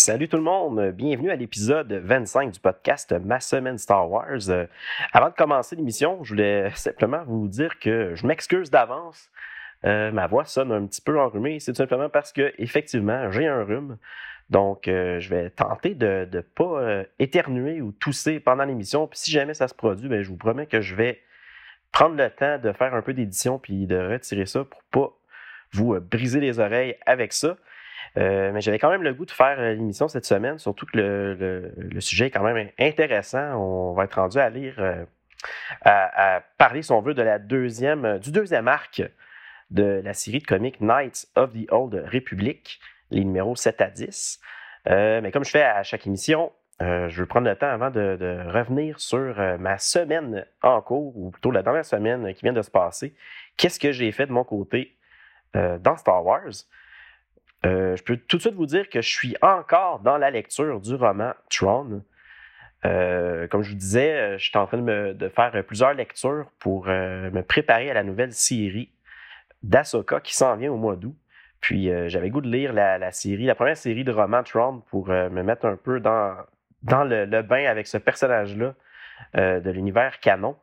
Salut tout le monde, bienvenue à l'épisode 25 du podcast Ma semaine Star Wars. Euh, avant de commencer l'émission, je voulais simplement vous dire que je m'excuse d'avance. Euh, ma voix sonne un petit peu enrhumée, c'est tout simplement parce que effectivement j'ai un rhume. Donc, euh, je vais tenter de ne pas éternuer ou tousser pendant l'émission. Puis si jamais ça se produit, ben, je vous promets que je vais prendre le temps de faire un peu d'édition puis de retirer ça pour pas vous briser les oreilles avec ça. Euh, mais j'avais quand même le goût de faire euh, l'émission cette semaine, surtout que le, sujet est quand même intéressant. On va être rendu à lire, euh, à, parler, si on veut, de la deuxième, du deuxième arc de la série de comics Knights of the Old Republic, les numéros 7 à 10. mais comme je fais à chaque émission, je veux prendre le temps avant de, de revenir sur ma semaine en cours, ou plutôt la dernière semaine qui vient de se passer. Qu'est-ce que j'ai fait de mon côté dans Star Wars? Euh, je peux tout de suite vous dire que je suis encore dans la lecture du roman Tron. Euh, comme je vous disais, euh, je suis en train de, faire plusieurs lectures pour me préparer à la nouvelle série d'Asoka qui s'en vient au mois d'août. Puis j'avais goût de lire la, série, la première série de romans Tron pour me mettre un peu dans, dans le, le bain avec ce personnage-là de l'univers canon.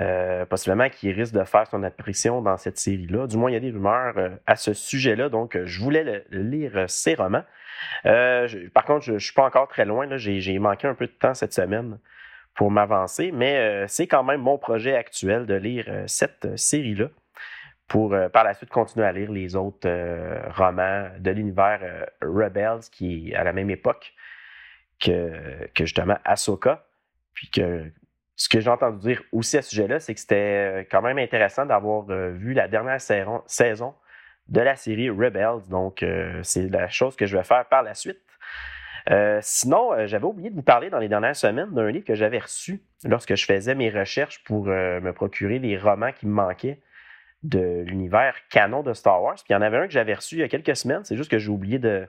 Euh, possiblement qu'il risque de faire son apparition dans cette série-là. Du moins, il y a des rumeurs euh, à ce sujet-là, donc euh, je voulais lire ces romans. par contre, je ne suis pas encore très loin, j'ai manqué un peu de temps cette semaine pour m'avancer, mais c'est quand même mon projet actuel de lire cette série-là pour par la suite continuer à lire les autres romans de l'univers Rebels qui est à la même époque que, que justement Ahsoka, puis que ce que j'ai entendu dire aussi à ce sujet-là, c'est que c'était euh, quand même intéressant d'avoir euh, vu la dernière saison de la série Rebels. Donc, euh, c'est la chose que je vais faire par la suite. sinon, j'avais oublié de vous parler dans les dernières semaines d'un livre que j'avais reçu lorsque je faisais mes recherches pour me procurer les romans qui me manquaient de l'univers canon de Star Wars. Puis il y en avait un que j'avais reçu il y a quelques semaines. C'est juste que j'ai oublié de,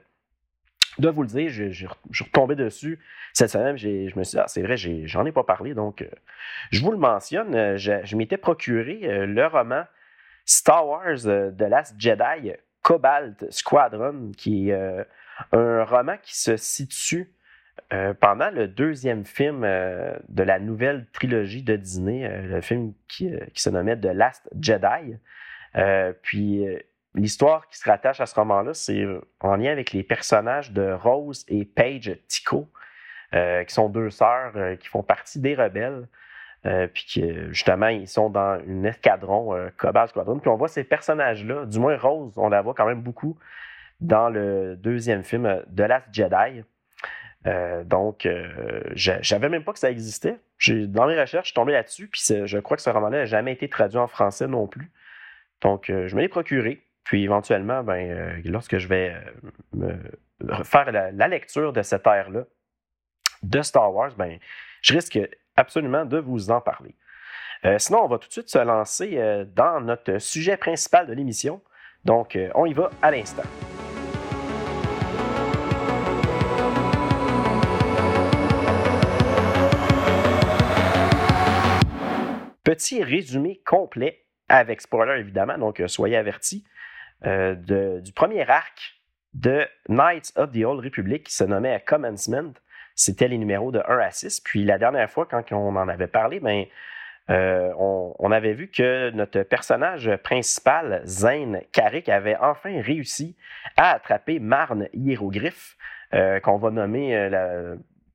de vous le dire, je, suis retombé dessus cette semaine. Je me suis dit, ah, c'est vrai, j'en ai, pas parlé, donc euh, je vous le mentionne. Euh, je, m'étais procuré euh, le roman Star Wars The Last Jedi, Cobalt Squadron, qui est un roman qui se situe pendant le deuxième film de la nouvelle trilogie de Disney, le film qui, qui, se nommait The Last Jedi. puis L'histoire qui se rattache à ce roman-là, c'est euh, en lien avec les personnages de Rose et Paige Tico, euh, qui sont deux sœurs euh, qui font partie des rebelles. puis que justement, ils sont dans une escadron, Cobalt Squadron. Puis on voit ces personnages-là, du moins Rose, on la voit quand même beaucoup dans le deuxième film de Last Jedi. donc, je savais même pas que ça existait. Dans mes recherches, je suis tombé là-dessus, puis je crois que ce roman-là n'a jamais été traduit en français non plus. Donc, je me l'ai procuré. Puis éventuellement, ben, euh, lorsque je vais euh, faire la, lecture de cette ère-là de Star Wars, ben, je risque absolument de vous en parler. Euh, sinon, on va tout de suite se lancer dans notre sujet principal de l'émission. Donc, on y va à l'instant. Petit résumé complet avec spoiler évidemment, donc soyez avertis. Euh, du premier arc de Knights of the Old Republic qui se nommait Commencement. C'était les numéros de 1 à 6. Puis la dernière fois, quand on en avait parlé, ben, euh, on, avait vu que notre personnage principal, Zane Carrick, avait enfin réussi à attraper Marne Hiéroglyphe, euh, qu'on va nommer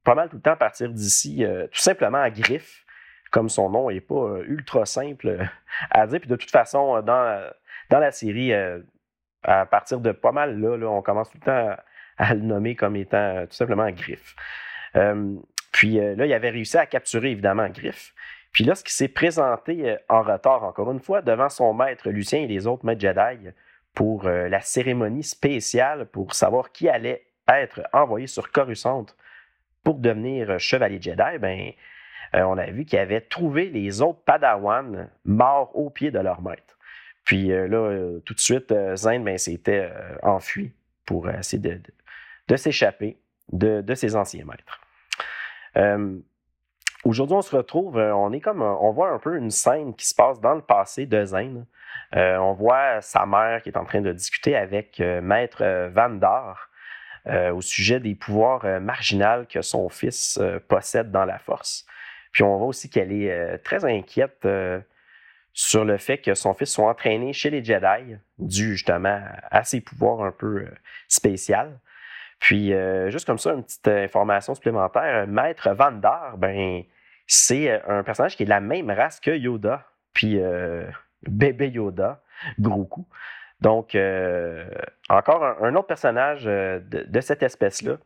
pas mal tout le temps à partir d'ici, tout simplement à Griffe, comme son nom n'est pas ultra simple à dire. Puis de toute façon, dans, dans la série, à partir de pas mal là, on commence tout le temps à, le nommer comme étant euh, tout simplement Griffe. Euh, puis euh, là, il avait réussi à capturer évidemment Griffe. Puis lorsqu'il s'est présenté en retard, encore une fois, devant son maître Lucien et les autres maîtres Jedi pour la cérémonie spéciale pour savoir qui allait être envoyé sur Coruscant pour devenir chevalier Jedi, ben, on a vu qu'il avait trouvé les autres Padawan morts au pied de leur maître. Puis là, tout de suite, Zane ben, s'était enfui pour essayer de, s'échapper de, ses anciens maîtres. Aujourd'hui, on se retrouve, euh, on est comme, on voit un peu une scène qui se passe dans le passé de Zane. Euh, on voit sa mère qui est en train de discuter avec euh, Maître Vandar au sujet des pouvoirs marginaux que son fils possède dans la force. Puis on voit aussi qu'elle est très inquiète sur le fait que son fils soit entraîné chez les Jedi, dû justement à ses pouvoirs un peu spéciaux. Puis, juste comme ça, une petite information supplémentaire, Maître Vandar, ben, c'est euh, un personnage qui est de la même race que Yoda, puis euh, bébé Yoda, Groku. Donc, euh, encore un, autre personnage de, cette espèce-là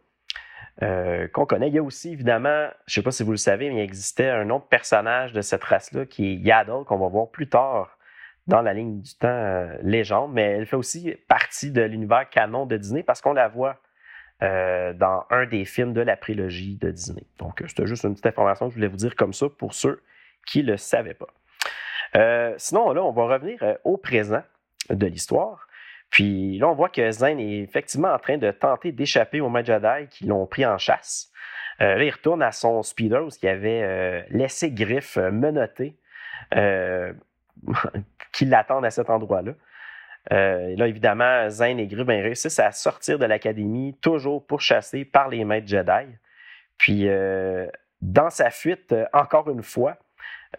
qu'on connaît. Il y a aussi, évidemment, je ne sais pas si vous le savez, mais il existait un autre personnage de cette race-là qui est Yaddle, qu'on va voir plus tard dans la ligne du temps légende, mais elle fait aussi partie de l'univers canon de Disney parce qu'on la voit euh, dans un des films de la prélogie de Disney. Donc, euh, c'était juste une petite information que je voulais vous dire comme ça pour ceux qui ne le savaient pas. Euh, sinon, là, on va revenir au présent de l'histoire. Puis là, on voit que Zen est effectivement en train de tenter d'échapper aux Majadai qui l'ont pris en chasse. là, il retourne à son Speedos qui avait laissé Griff menotter, qui l'attendent à cet endroit-là. Euh, là, évidemment, Zane et Gru ben, réussissent à sortir de l'académie, toujours pourchassés par les maîtres Jedi. Puis, euh, dans sa fuite, euh, encore une fois,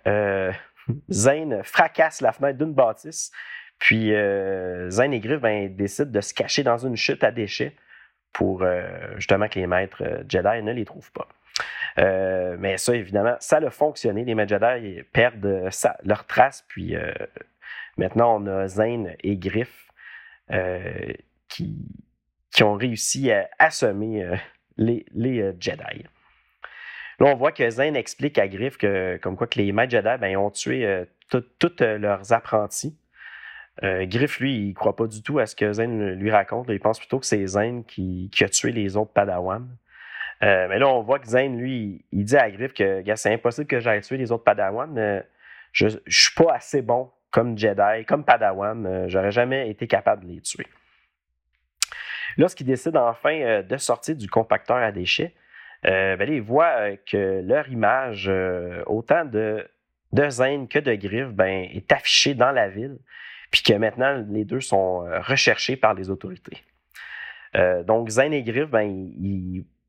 Zane fracasse la fenêtre d'une bâtisse. Puis, Zane et Griff ben, décident de se cacher dans une chute à déchets pour justement que les maîtres Jedi ne les trouvent pas. mais ça, évidemment, ça a fonctionné. Les maîtres Jedi perdent leur trace, puis Maintenant, on a Zane et Griff euh, qui, qui, ont réussi à assommer euh, les, euh, Jedi. Là, on voit que Zane explique à Griff que, comme quoi que les maîtres Jedi ben, ont tué tous leurs apprentis. Griff, lui, il croit pas du tout à ce que Zane lui raconte. Il pense plutôt que c'est Zane qui, a tué les autres Padawan. mais là, on voit que Zane, lui, il dit à Griff que c'est impossible que j'aille tuer les autres Padawan. je ne suis pas assez bon comme Jedi, comme Padawan, euh, j'aurais jamais été capable de les tuer. Lorsqu'ils décident enfin euh, de sortir du compacteur à déchets, euh, ben, ils voient que leur image, autant de, de Zane que de Griff, ben, est affichée dans la ville, puis que maintenant les deux sont recherchés par les autorités. donc Zane et Griff, ben,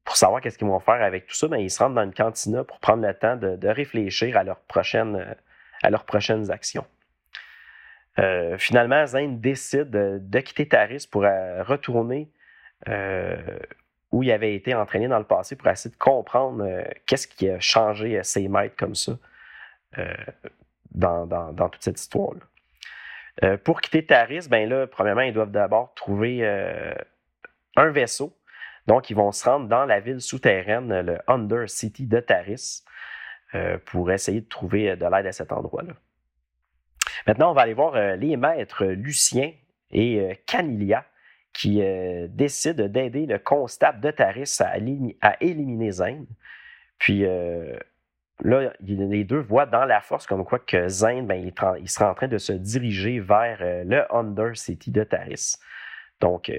pour savoir qu'est-ce qu'ils vont faire avec tout ça, ben, ils se rendent dans une cantina pour prendre le temps de, réfléchir à leurs prochaines, à leurs prochaines actions. Euh, finalement, Zane décide de, quitter Taris pour euh, retourner euh, où il avait été entraîné dans le passé pour essayer de comprendre qu'est-ce qui a changé ses maîtres comme ça dans, toute cette histoire-là. Pour quitter Taris, ben là, premièrement, ils doivent d'abord trouver un vaisseau. Donc, ils vont se rendre dans la ville souterraine, le Under City de Taris, pour essayer de trouver de l'aide à cet endroit-là. Maintenant, on va aller voir euh, les maîtres Lucien et euh, Canilia qui euh, décident d'aider le constable de Taris à, éliminer Zane. Puis là, les deux voient dans la force comme quoi que Zane, ben, il, sera en train de se diriger vers le Under City de Taris. Donc,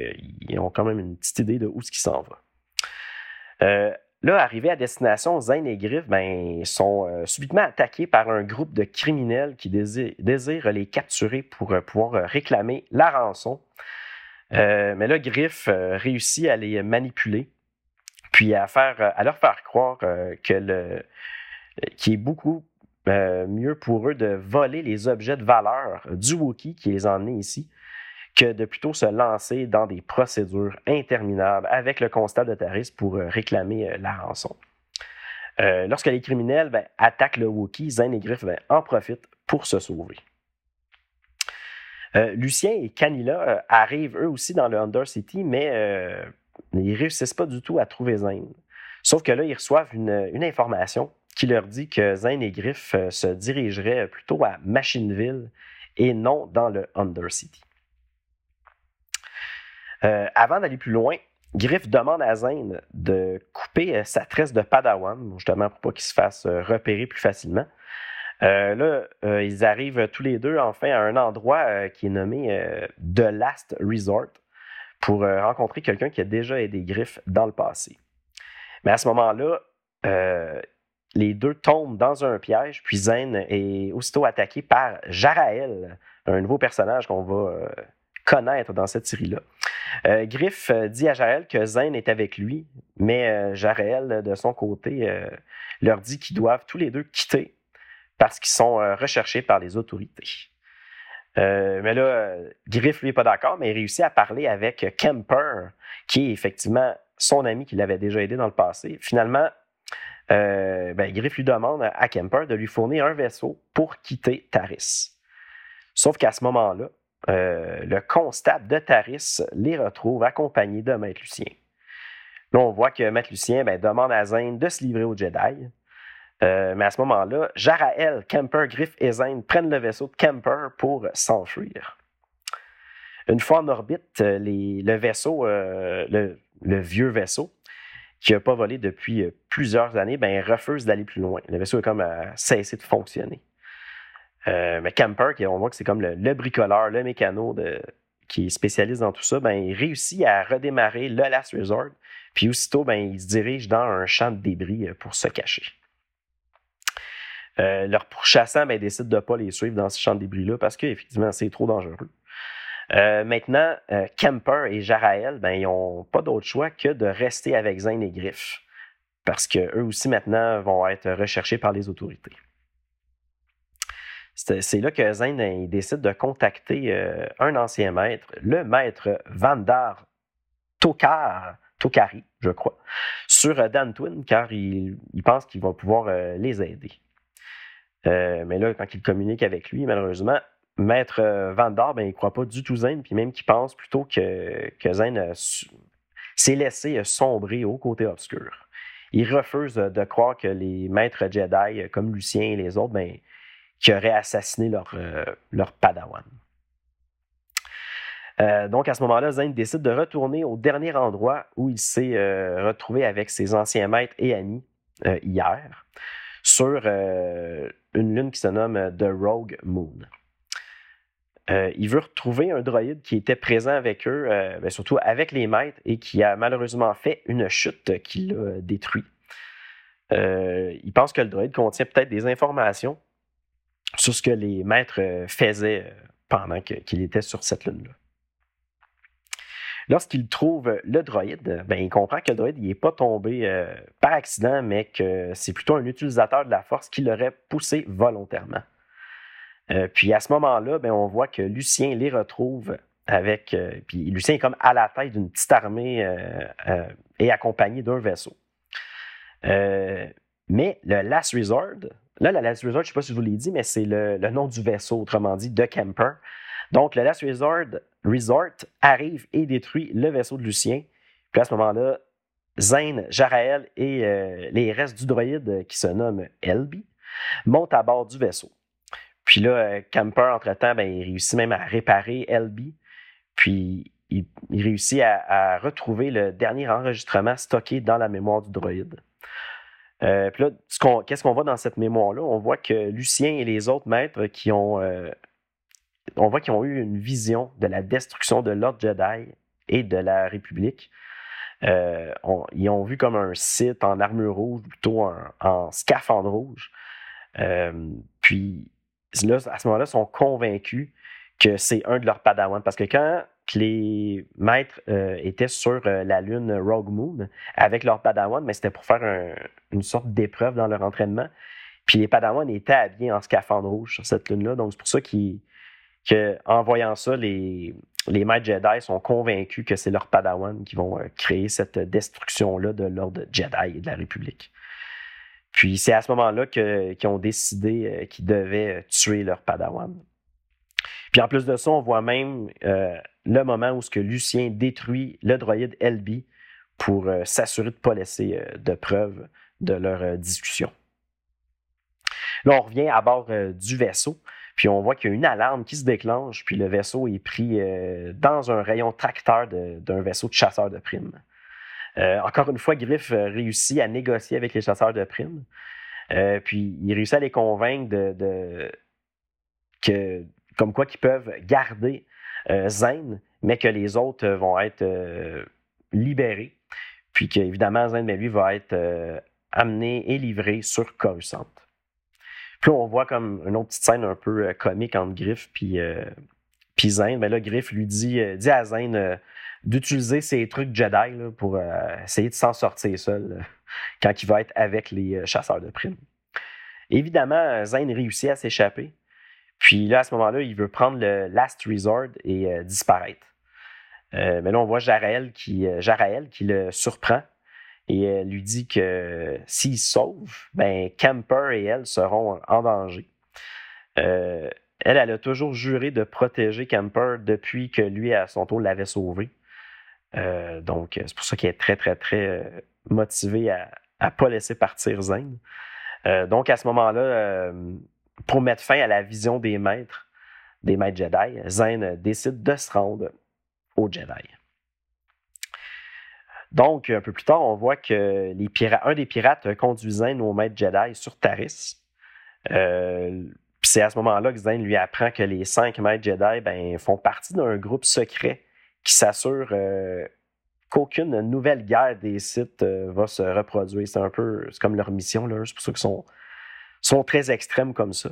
ils ont quand même une petite idée de où ce qui s'en va. Là, arrivés à destination, Zane et Griff ben, sont euh, subitement attaqués par un groupe de criminels qui désirent, les capturer pour euh, pouvoir euh, réclamer la rançon. mais là, Griff réussit à les manipuler, puis à, faire, à leur faire croire que le, qu'il est beaucoup mieux pour eux de voler les objets de valeur du Wookiee qui les a emmenés ici que de plutôt se lancer dans des procédures interminables avec le constat de Taris pour euh, réclamer euh, la rançon. Euh, lorsque les criminels ben, attaquent le Wookiee, Zane et Griff ben, en profitent pour se sauver. Lucien et Canila arrivent eux aussi dans le Undercity, mais ils ne réussissent pas du tout à trouver Zane. Sauf que là, ils reçoivent une information qui leur dit que Zane et Griff se dirigeraient plutôt à Machineville et non dans le Undercity. avant d'aller plus loin, Griff demande à Zane de couper sa tresse de Padawan, justement pour pas qu'il se fasse repérer plus facilement. là, ils arrivent tous les deux enfin à un endroit qui est nommé The Last Resort pour rencontrer quelqu'un qui a déjà aidé Griff dans le passé. Mais à ce moment-là, les deux tombent dans un piège, puis Zane est aussitôt attaqué par Jarael, un nouveau personnage qu'on va euh, connaître dans cette série-là. Euh, Griff euh, dit à Jarael que Zane est avec lui, mais Jarael, de son côté, leur dit qu'ils doivent tous les deux quitter parce qu'ils sont recherchés par les autorités. mais là, Griff, lui, n'est pas d'accord, mais il réussit à parler avec Kemper, qui est effectivement son ami qui l'avait déjà aidé dans le passé. Finalement, euh, ben, Griff lui demande à Kemper de lui fournir un vaisseau pour quitter Taris. Sauf qu'à ce moment-là, euh, le constable de Taris les retrouve accompagnés de Maître Lucien. Là, on voit que Maître Lucien ben, demande à Zane de se livrer au Jedi. Euh, mais à ce moment-là, Jarael, Kemper, Griff et Zane prennent le vaisseau de Kemper pour s'enfuir. Une fois en orbite, le vaisseau, le, vieux vaisseau, qui n'a pas volé depuis euh, plusieurs années, ben, refuse d'aller plus loin. Le vaisseau est comme à euh, cessé de fonctionner. Euh, mais Camper, on voit que c'est comme le, bricoleur, le mécano qui est spécialiste dans tout ça, ben, il réussit à redémarrer le Last Resort. Puis aussitôt, ben, il se dirige dans un champ de débris pour se cacher. leur pourchassant ben, décide de ne pas les suivre dans ce champ de débris-là parce qu'effectivement, c'est trop dangereux. Euh, maintenant, euh, Kemper et Jarael, ben, ils n'ont pas d'autre choix que de rester avec Zane et Griff, parce qu'eux aussi maintenant vont être recherchés par les autorités. C'est là que Zane décide de contacter euh, un ancien maître, le maître Vandar Tokar, Tokari, je crois, sur Dantwin, car il, il pense qu'il va pouvoir les aider. mais là, quand il communique avec lui, malheureusement, Maître euh, Van ben, il ne croit pas du tout Zen, puis même qu'il pense plutôt que, que Zen s'est laissé euh, sombrer au côté obscur. Il refuse de croire que les maîtres Jedi, euh, comme Lucien et les autres, ben, qui auraient assassiné leur, leur padawan. donc à ce moment-là, Zen décide de retourner au dernier endroit où il s'est retrouvé avec ses anciens maîtres et amis hier, sur une lune qui se nomme The Rogue Moon. Euh, il veut retrouver un droïde qui était présent avec eux, euh, ben, surtout avec les maîtres, et qui a malheureusement fait une chute qui l'a détruit. Euh, il pense que le droïde contient peut-être des informations sur ce que les maîtres faisaient pendant qu'il était sur cette lune-là. Lorsqu'il trouve le droïde, ben, il comprend que le droïde n'est pas tombé par accident, mais que c'est plutôt un utilisateur de la force qui l'aurait poussé volontairement. Euh, puis à ce moment-là, ben, on voit que Lucien les retrouve avec. Euh, puis Lucien est comme à la tête d'une petite armée euh, et accompagné d'un vaisseau. mais le Last Resort, là, le Last Resort, je ne sais pas si je vous l'ai dit, mais c'est le, nom du vaisseau, autrement dit, de Kemper. Donc, le Last Resort, Resort arrive et détruit le vaisseau de Lucien. Puis à ce moment-là, Zane, Jarael et les restes du droïde qui se nomme Elby montent à bord du vaisseau. Puis là, euh, Camper, entre-temps, ben, il réussit même à réparer LB. Puis il, réussit à, retrouver le dernier enregistrement stocké dans la mémoire du droïde. Euh, puis là, qu'est-ce qu'on voit dans cette mémoire-là? On voit que Lucien et les autres maîtres qui ont, euh, on voit qu'ils ont eu une vision de la destruction de l'ordre Jedi et de la République. ils ont vu comme un site en armure rouge, plutôt en scaphandre rouge. puis là, à ce moment-là, sont convaincus que c'est un de leurs padawans. Parce que quand les maîtres euh, étaient sur euh, la lune Rogue Moon avec leurs padawans, mais c'était pour faire une sorte d'épreuve dans leur entraînement. Puis les padawans étaient habillés en scaphandre rouge sur cette lune-là. Donc c'est pour ça qu'en voyant ça, les, les maîtres Jedi sont convaincus que c'est leurs padawans qui vont euh, créer cette destruction-là de l'ordre Jedi et de la République. Puis c'est à ce moment-là qu'ils ont décidé euh, qu'ils devaient euh, tuer leur padawan. Puis en plus de ça, on voit même euh, le moment où ce que Lucien détruit le droïde LB pour s'assurer de ne pas laisser de preuves de leur discussion. Là, on revient à bord du vaisseau. Puis on voit qu'il y a une alarme qui se déclenche, puis le vaisseau est pris dans un rayon tracteur d'un vaisseau de chasseurs de primes. Euh, encore une fois, Griff réussit à négocier avec les chasseurs de primes. puis il réussit à les convaincre de, que, comme quoi qu'ils peuvent garder Zane, mais que les autres vont être libérés. Puis qu'évidemment, Zane, lui, va être amené et livré sur Coruscant. Puis on voit comme une autre petite scène un peu euh, comique entre Griff puis, euh, puis Zane. Mais là, Griff lui dit, euh, dit à Zane d'utiliser ses trucs Jedi pour essayer de s'en sortir seul quand il va être avec les chasseurs de primes. Évidemment, Zane réussit à s'échapper. Puis là, à ce moment-là, il veut prendre le Last Resort et disparaître. mais là, on voit Jarael qui, Jarael le surprend et lui dit que s'il sauve, ben Camper et elle seront en danger. Euh, elle, elle a toujours juré de protéger Camper depuis que lui, à son tour, l'avait sauvé. Euh, donc, c'est pour ça qu'elle est très, très, très euh, motivée à ne pas laisser partir Zane. donc, à ce moment-là, pour mettre fin à la vision des maîtres, des maîtres Jedi, Zane décide de se rendre au Jedi. Donc, un peu plus tard, on voit que un des pirates conduisait nos maîtres Jedi sur Taris. Euh, c'est à ce moment-là que Zane lui apprend que les cinq maîtres Jedi ben, font partie d'un groupe secret qui s'assure euh, qu'aucune nouvelle guerre des sites euh, va se reproduire. C'est un peu comme leur mission. C'est pour ça qu'ils sont, sont très extrêmes comme ça.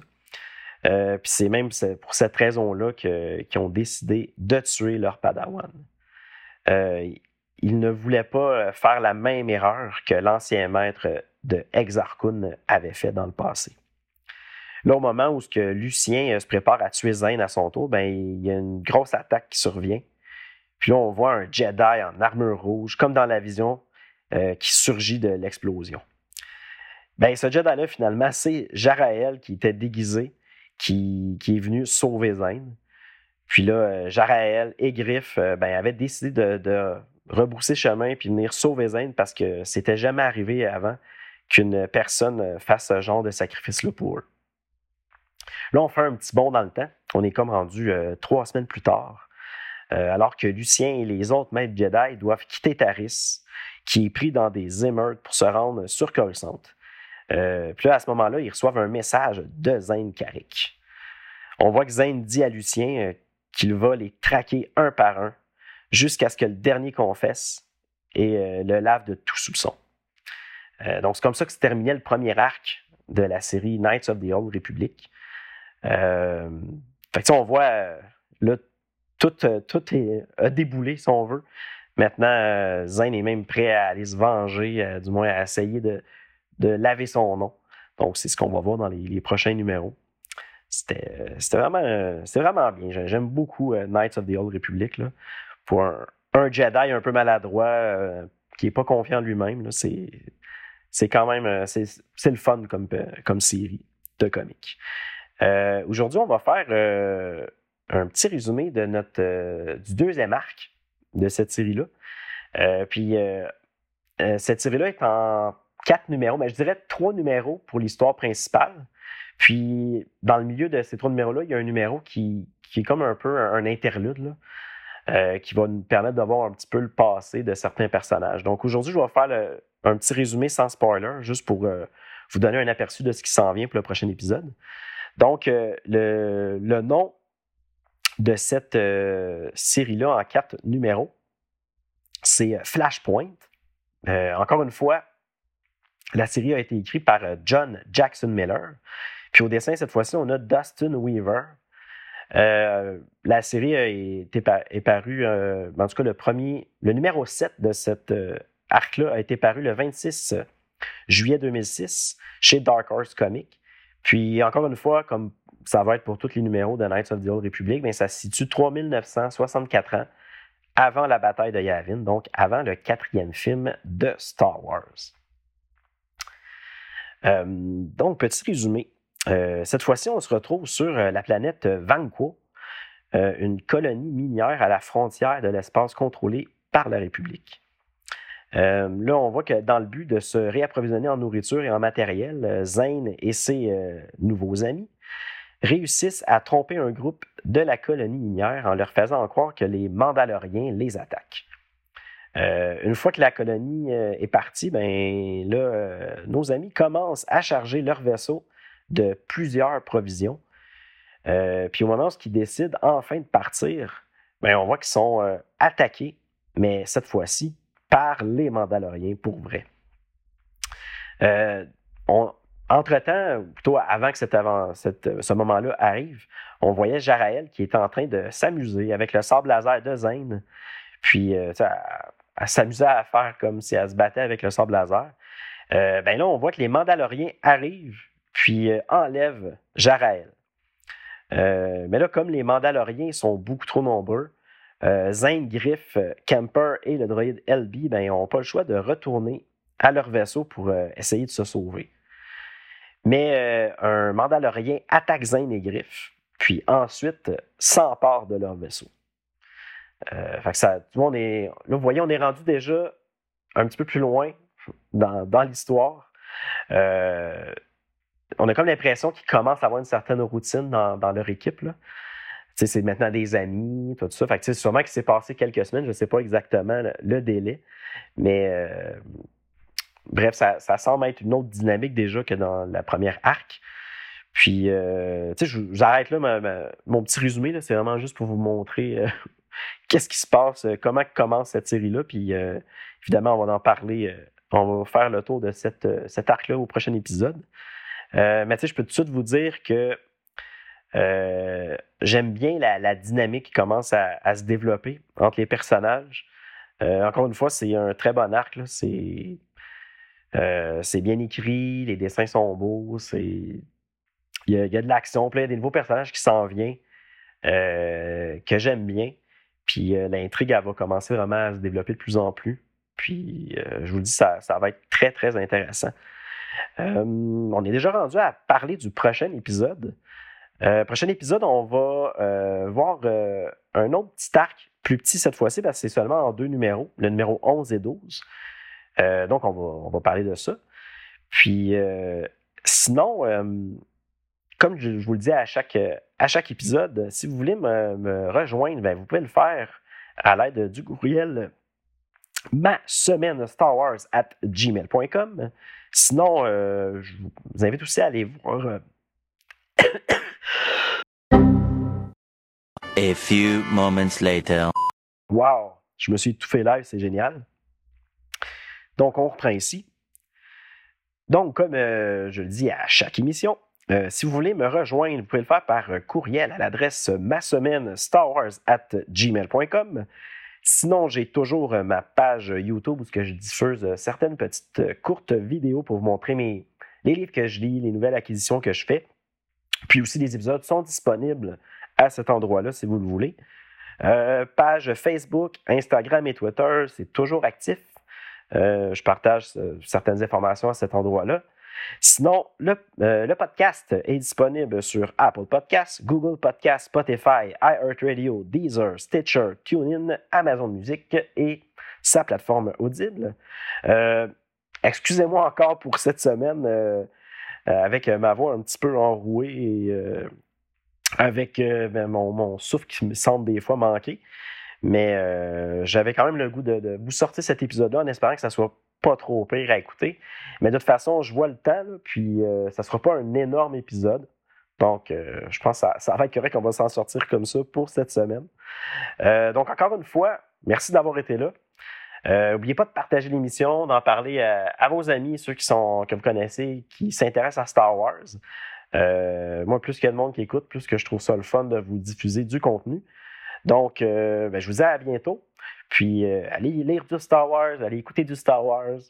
puis c'est même pour cette raison-là qu'ils ont décidé de tuer leur padawan il ne voulait pas euh, faire la même erreur que l'ancien maître de Exarchun avait fait dans le passé. Là, au moment où que Lucien euh, se prépare à tuer Zane à son tour, ben, il y a une grosse attaque qui survient. Puis là, on voit un Jedi en armure rouge, comme dans la vision, euh, qui surgit de l'explosion. Ben, ce Jedi-là, finalement, c'est Jarael qui était déguisé, qui, est venu sauver Zane. Puis là, Jarael et Griff ben, avaient décidé de rebrousser chemin puis venir sauver Zane parce que c'était jamais arrivé avant qu'une personne euh, fasse ce genre de sacrifice-là pour eux. Là, on fait un petit bond dans le temps. On est comme rendu euh, trois semaines plus tard, euh, alors que Lucien et les autres maîtres Jedi doivent quitter Taris, qui est pris dans des émeutes pour se rendre sur Coruscant. puis là, à ce moment-là, ils reçoivent un message de Zane Carrick. On voit que Zane dit à Lucien qu'il va les traquer un par un jusqu'à ce que le dernier confesse et euh, le lave de tout soupçon. Euh, donc, c'est comme ça que se terminait le premier arc de la série Knights of the Old Republic. Euh, fait que, on voit, là, tout, tout est, a déboulé, si on veut. Maintenant, Zane est même prêt à aller se venger, du moins à essayer de, de laver son nom. Donc, c'est ce qu'on va voir dans les, prochains numéros. C'était vraiment, vraiment bien. J'aime beaucoup Knights of the Old Republic. Là pour un, Jedi un peu maladroit euh, qui n'est pas confiant en lui-même, c'est quand même euh, c'est le fun comme, euh, comme série de comics. Aujourd'hui, on va faire un petit résumé de notre du deuxième arc de cette série-là. puis cette série-là est en quatre numéros, mais je dirais trois numéros pour l'histoire principale. Puis dans le milieu de ces trois numéros-là, il y a un numéro qui, est comme un peu un, interlude. Là. Euh, qui va nous permettre d'avoir un petit peu le passé de certains personnages. Donc aujourd'hui, je vais faire un petit résumé sans spoiler, juste pour euh, vous donner un aperçu de ce qui s'en vient pour le prochain épisode. Donc, euh, le, nom de cette série-là en quatre numéros, c'est Flashpoint. encore une fois, la série a été écrite par John Jackson Miller. Puis au dessin, cette fois-ci, on a Dustin Weaver. Euh, la série est, parue, euh, en tout cas, le premier, le numéro 7 de cet euh, arc-là a été paru le 26 juillet 2006 chez Dark Horse Comics. Puis, encore une fois, comme ça va être pour tous les numéros de Knights of the Old Republic, mais ça se situe 3964 ans avant la bataille de Yavin, donc avant le quatrième film de Star Wars. donc, petit résumé. Euh, cette fois-ci, on se retrouve sur euh, la planète Vanquo, euh, une colonie minière à la frontière de l'espace contrôlé par la République. là, on voit que dans le but de se réapprovisionner en nourriture et en matériel, Zane et ses nouveaux amis réussissent à tromper un groupe de la colonie minière en leur faisant croire que les Mandaloriens les attaquent. Euh, une fois que la colonie euh, est partie, ben là, euh, nos amis commencent à charger leur vaisseau de plusieurs provisions. puis au moment où ils décident enfin de partir, ben, on voit qu'ils sont attaqués, mais cette fois-ci par les Mandaloriens pour vrai. Entre-temps, plutôt avant que ce moment-là arrive, on voyait Jaraël qui était en train de s'amuser avec le sable laser de Zane. Puis, elle s'amusait à faire comme si elle se battait avec le sable laser. Euh, ben là, on voit que les Mandaloriens arrivent, puis euh, enlèvent Jaraël. Euh, mais là, comme les Mandaloriens sont beaucoup trop nombreux, Zane, Griff, Camper et le droïde LB ben, n'ont pas le choix de retourner à leur vaisseau pour essayer de se sauver. Mais un Mandalorien attaque Zane et Griff, puis ensuite s'empare de leur vaisseau. Euh, ça, là, vous voyez, on est rendu déjà un petit peu plus loin dans, l'histoire. Euh, on a comme l'impression qu'ils commencent à avoir une certaine routine dans, leur équipe. C'est maintenant des amis, tout ça. Sûrement qu'il s'est passé quelques semaines, je ne sais pas exactement le, délai. Mais euh, bref, ça, semble être une autre dynamique déjà que dans la première arc. Puis, euh, j'arrête là mon petit résumé. C'est vraiment juste pour vous montrer qu'est-ce qui se passe, euh, comment commence cette série-là. Puis euh, évidemment, on va en parler, euh, on va faire le tour de cet arc-là au prochain épisode. mais tu sais, je peux tout de suite vous dire que j'aime bien la, dynamique qui commence à, se développer entre les personnages. encore une fois, c'est un très bon arc. C'est, c'est bien écrit, les dessins sont beaux. Il y, a, de l'action, il y a des nouveaux personnages qui s'en viennent que j'aime bien. Puis euh, l'intrigue, elle va commencer vraiment à se développer de plus en plus. Puis euh, je vous dis, ça, ça va être très, très intéressant. Euh, on est déjà rendu à parler du prochain épisode. prochain épisode, on va voir un autre petit arc, plus petit cette fois-ci, parce que c'est seulement en deux numéros, le numéro 11 et 12. Donc, on va, on va, parler de ça. Puis, sinon, comme je, vous le dis à chaque, à chaque épisode, si vous voulez me, rejoindre, ben, vous pouvez le faire à l'aide du courriel ma semaine Star Wars at gmail.com. Sinon, euh, je vous invite aussi à aller voir. Euh, A few moments later. Wow, je me suis tout fait live, c'est génial. Donc, on reprend ici. Donc, comme euh, je le dis à chaque émission, euh, si vous voulez me rejoindre, vous pouvez le faire par courriel à l'adresse ma semaine gmail.com. Sinon, j'ai toujours euh, ma page YouTube où je diffuse euh, certaines petites courtes vidéos pour vous montrer les livres que je lis, les nouvelles acquisitions que je fais. Puis aussi, les épisodes sont disponibles à cet endroit-là si vous le voulez. page Facebook, Instagram et Twitter, c'est toujours actif. Je partage certaines informations à cet endroit-là. Sinon, euh, le, podcast est disponible sur Apple Podcasts, Google Podcasts, Spotify, iHeartRadio, Deezer, Stitcher, TuneIn, Amazon Music et sa plateforme Audible. Euh, excusez-moi encore pour cette semaine euh, avec ma voix un petit peu enrouée et avec ben, mon, souffle qui me semble des fois manquer. Mais j'avais quand même le goût de, vous sortir cet épisode-là en espérant que ça soit pas trop pire à écouter. Mais de toute façon, je vois le temps, puis euh, ça sera pas un énorme épisode. Donc, euh, je pense que ça, va être correct qu'on va s'en sortir comme ça pour cette semaine. Euh, donc, encore une fois, merci d'avoir été là. N'oubliez pas de partager l'émission, d'en parler à, vos amis, ceux qui sont, que vous connaissez, qui s'intéressent à Star Wars. moi, plus qu'il y a de monde qui écoute, plus que je trouve ça le fun de vous diffuser du contenu. Donc, ben, je vous dis à bientôt. Puis euh, allez lire du Star Wars, allez écouter du Star Wars.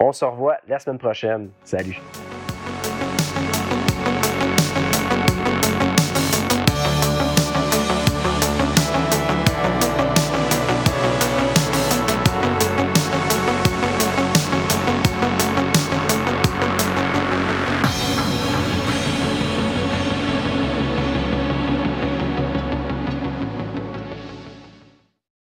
On se revoit la semaine prochaine. Salut.